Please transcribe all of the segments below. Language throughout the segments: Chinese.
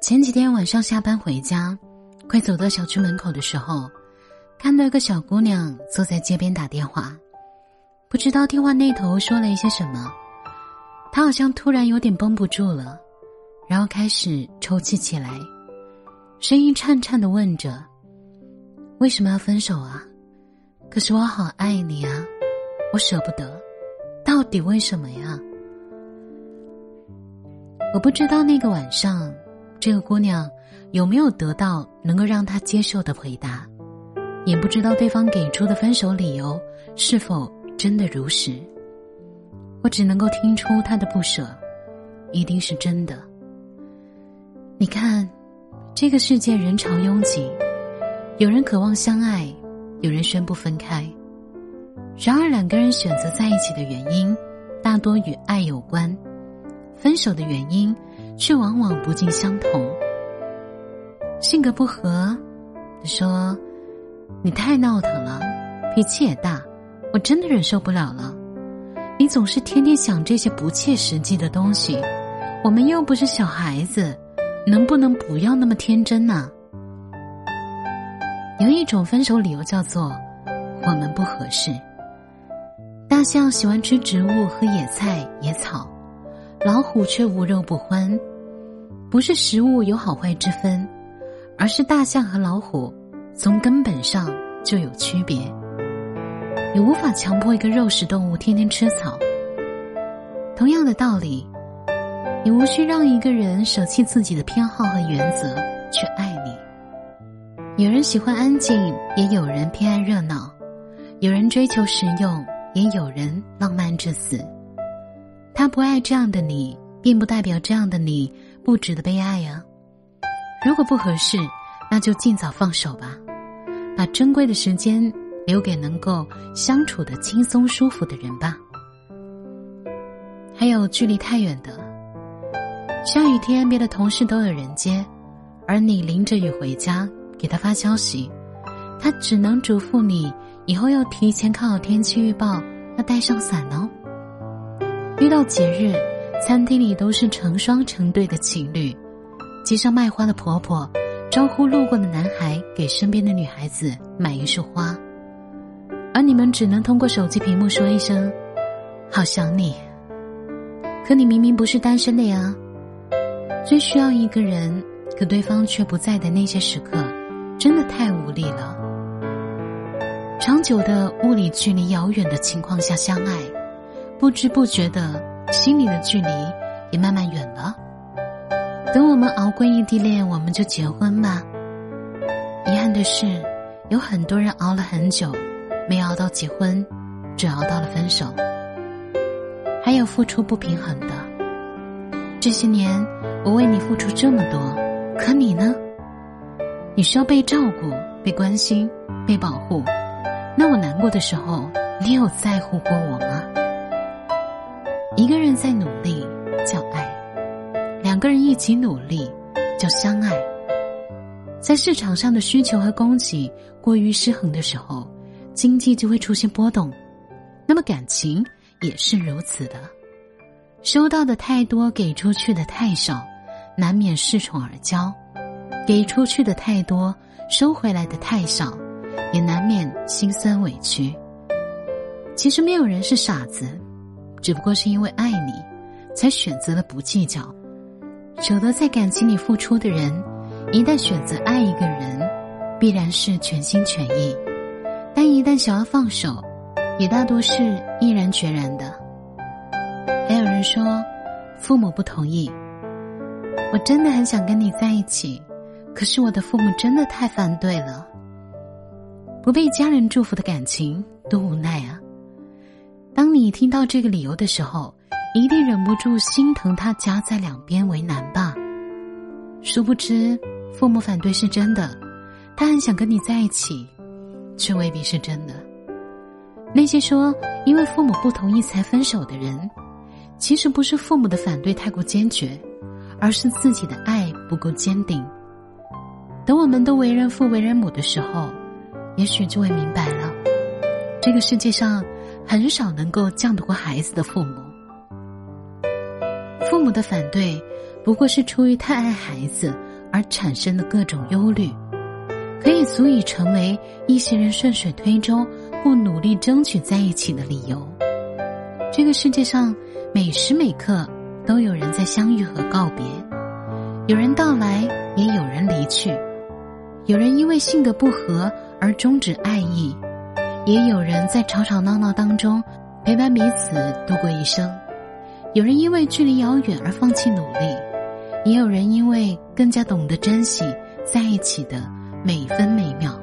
前几天晚上下班回家，快走到小区门口的时候，看到一个小姑娘坐在街边打电话，不知道电话那头说了一些什么，她好像突然有点绷不住了，然后开始抽泣起来，声音颤颤的问着：“为什么要分手啊？可是我好爱你啊，我舍不得，到底为什么呀？”我不知道那个晚上。这个姑娘有没有得到能够让她接受的回答？也不知道对方给出的分手理由是否真的如实。我只能够听出她的不舍，一定是真的。你看，这个世界人潮拥挤，有人渴望相爱，有人宣布分开。然而，两个人选择在一起的原因，大多与爱有关；分手的原因。却往往不尽相同。性格不合，你说：“你太闹腾了，脾气也大，我真的忍受不了了。你总是天天想这些不切实际的东西，我们又不是小孩子，能不能不要那么天真呢？”有一种分手理由叫做“我们不合适”。大象喜欢吃植物和野菜野草，老虎却无肉不欢。不是食物有好坏之分，而是大象和老虎从根本上就有区别。你无法强迫一个肉食动物天天吃草。同样的道理，你无需让一个人舍弃自己的偏好和原则去爱你。有人喜欢安静，也有人偏爱热闹；有人追求实用，也有人浪漫至死。他不爱这样的你，并不代表这样的你。不值得被爱呀！如果不合适，那就尽早放手吧，把珍贵的时间留给能够相处的轻松舒服的人吧。还有距离太远的，下雨天别的同事都有人接，而你淋着雨回家给他发消息，他只能嘱咐你以后要提前看好天气预报，要带上伞哦。遇到节日。餐厅里都是成双成对的情侣，街上卖花的婆婆招呼路过的男孩给身边的女孩子买一束花，而你们只能通过手机屏幕说一声“好想你”。可你明明不是单身的呀，最需要一个人，可对方却不在的那些时刻，真的太无力了。长久的物理距离遥远的情况下相爱，不知不觉的。心里的距离也慢慢远了。等我们熬过异地恋，我们就结婚吧。遗憾的是，有很多人熬了很久，没熬到结婚，只熬到了分手。还有付出不平衡的。这些年，我为你付出这么多，可你呢？你需要被照顾、被关心、被保护。那我难过的时候，你有在乎过我吗？一个人在努力叫爱，两个人一起努力叫相爱。在市场上的需求和供给过于失衡的时候，经济就会出现波动，那么感情也是如此的。收到的太多，给出去的太少，难免恃宠而骄；给出去的太多，收回来的太少，也难免心酸委屈。其实没有人是傻子。只不过是因为爱你，才选择了不计较。舍得在感情里付出的人，一旦选择爱一个人，必然是全心全意；但一旦想要放手，也大多是毅然决然的。还有人说，父母不同意。我真的很想跟你在一起，可是我的父母真的太反对了。不被家人祝福的感情，多无奈啊！当你听到这个理由的时候，一定忍不住心疼他夹在两边为难吧？殊不知，父母反对是真的，他很想跟你在一起，却未必是真的。那些说因为父母不同意才分手的人，其实不是父母的反对太过坚决，而是自己的爱不够坚定。等我们都为人父为人母的时候，也许就会明白了，这个世界上。很少能够犟得过孩子的父母。父母的反对，不过是出于太爱孩子而产生的各种忧虑，可以足以成为一些人顺水推舟、不努力争取在一起的理由。这个世界上每时每刻都有人在相遇和告别，有人到来，也有人离去；有人因为性格不合而终止爱意，也有人在吵吵闹闹当中陪伴彼此度过一生；有人因为距离遥远而放弃努力，也有人因为更加懂得珍惜在一起的每分每秒。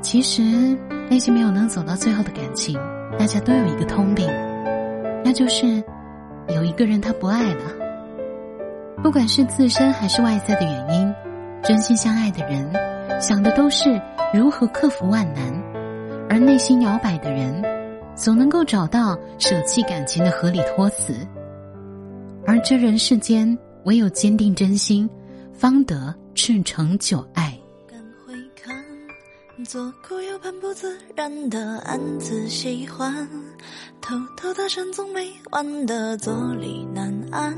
其实，那些没有能走到最后的感情。大家都有一个通病，那就是有一个人他不爱了。不管是自身还是外在的原因，真心相爱的人想的都是如何克服万难，而内心摇摆的人总能够找到舍弃感情的合理托词。而这人世间唯有坚定真心，方得赤诚久爱。敢回看左顾右盼不自然的暗自喜欢，偷偷的深总没完的坐立难安，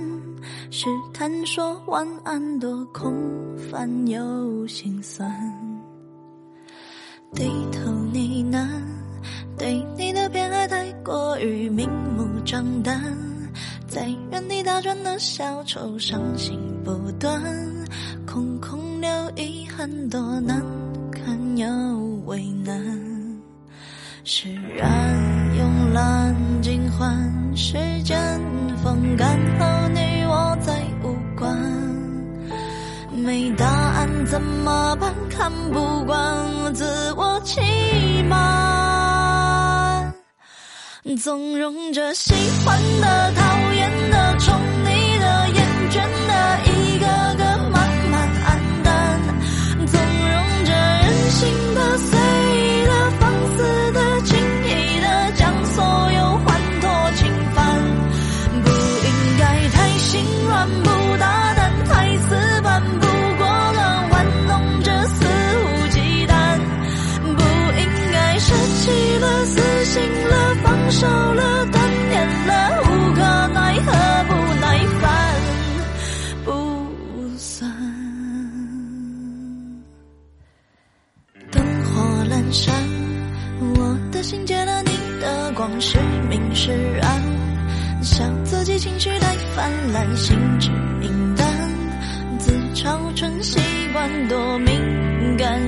试探说晚安多空泛又心酸，低头呢喃，对你的偏爱太过于明目张胆，在原地打转的小丑伤心不断，空空留遗憾多难堪。又为难，释然慵懒尽欢，时间风干后你我再无关。没答案怎么办？看不惯，自我欺瞒，纵容着喜欢的、讨厌的、宠溺的、厌倦的，一个个慢慢黯淡。纵容着任性的、随意的、放肆的、轻易的，将所有欢脱侵犯。不应该太心软。不。少了断念了，无可奈何不耐烦，不算灯火阑珊，我的心借了你的光，是明是暗，笑自己情绪太泛滥，心知明暗，自嘲成习惯，多敏感。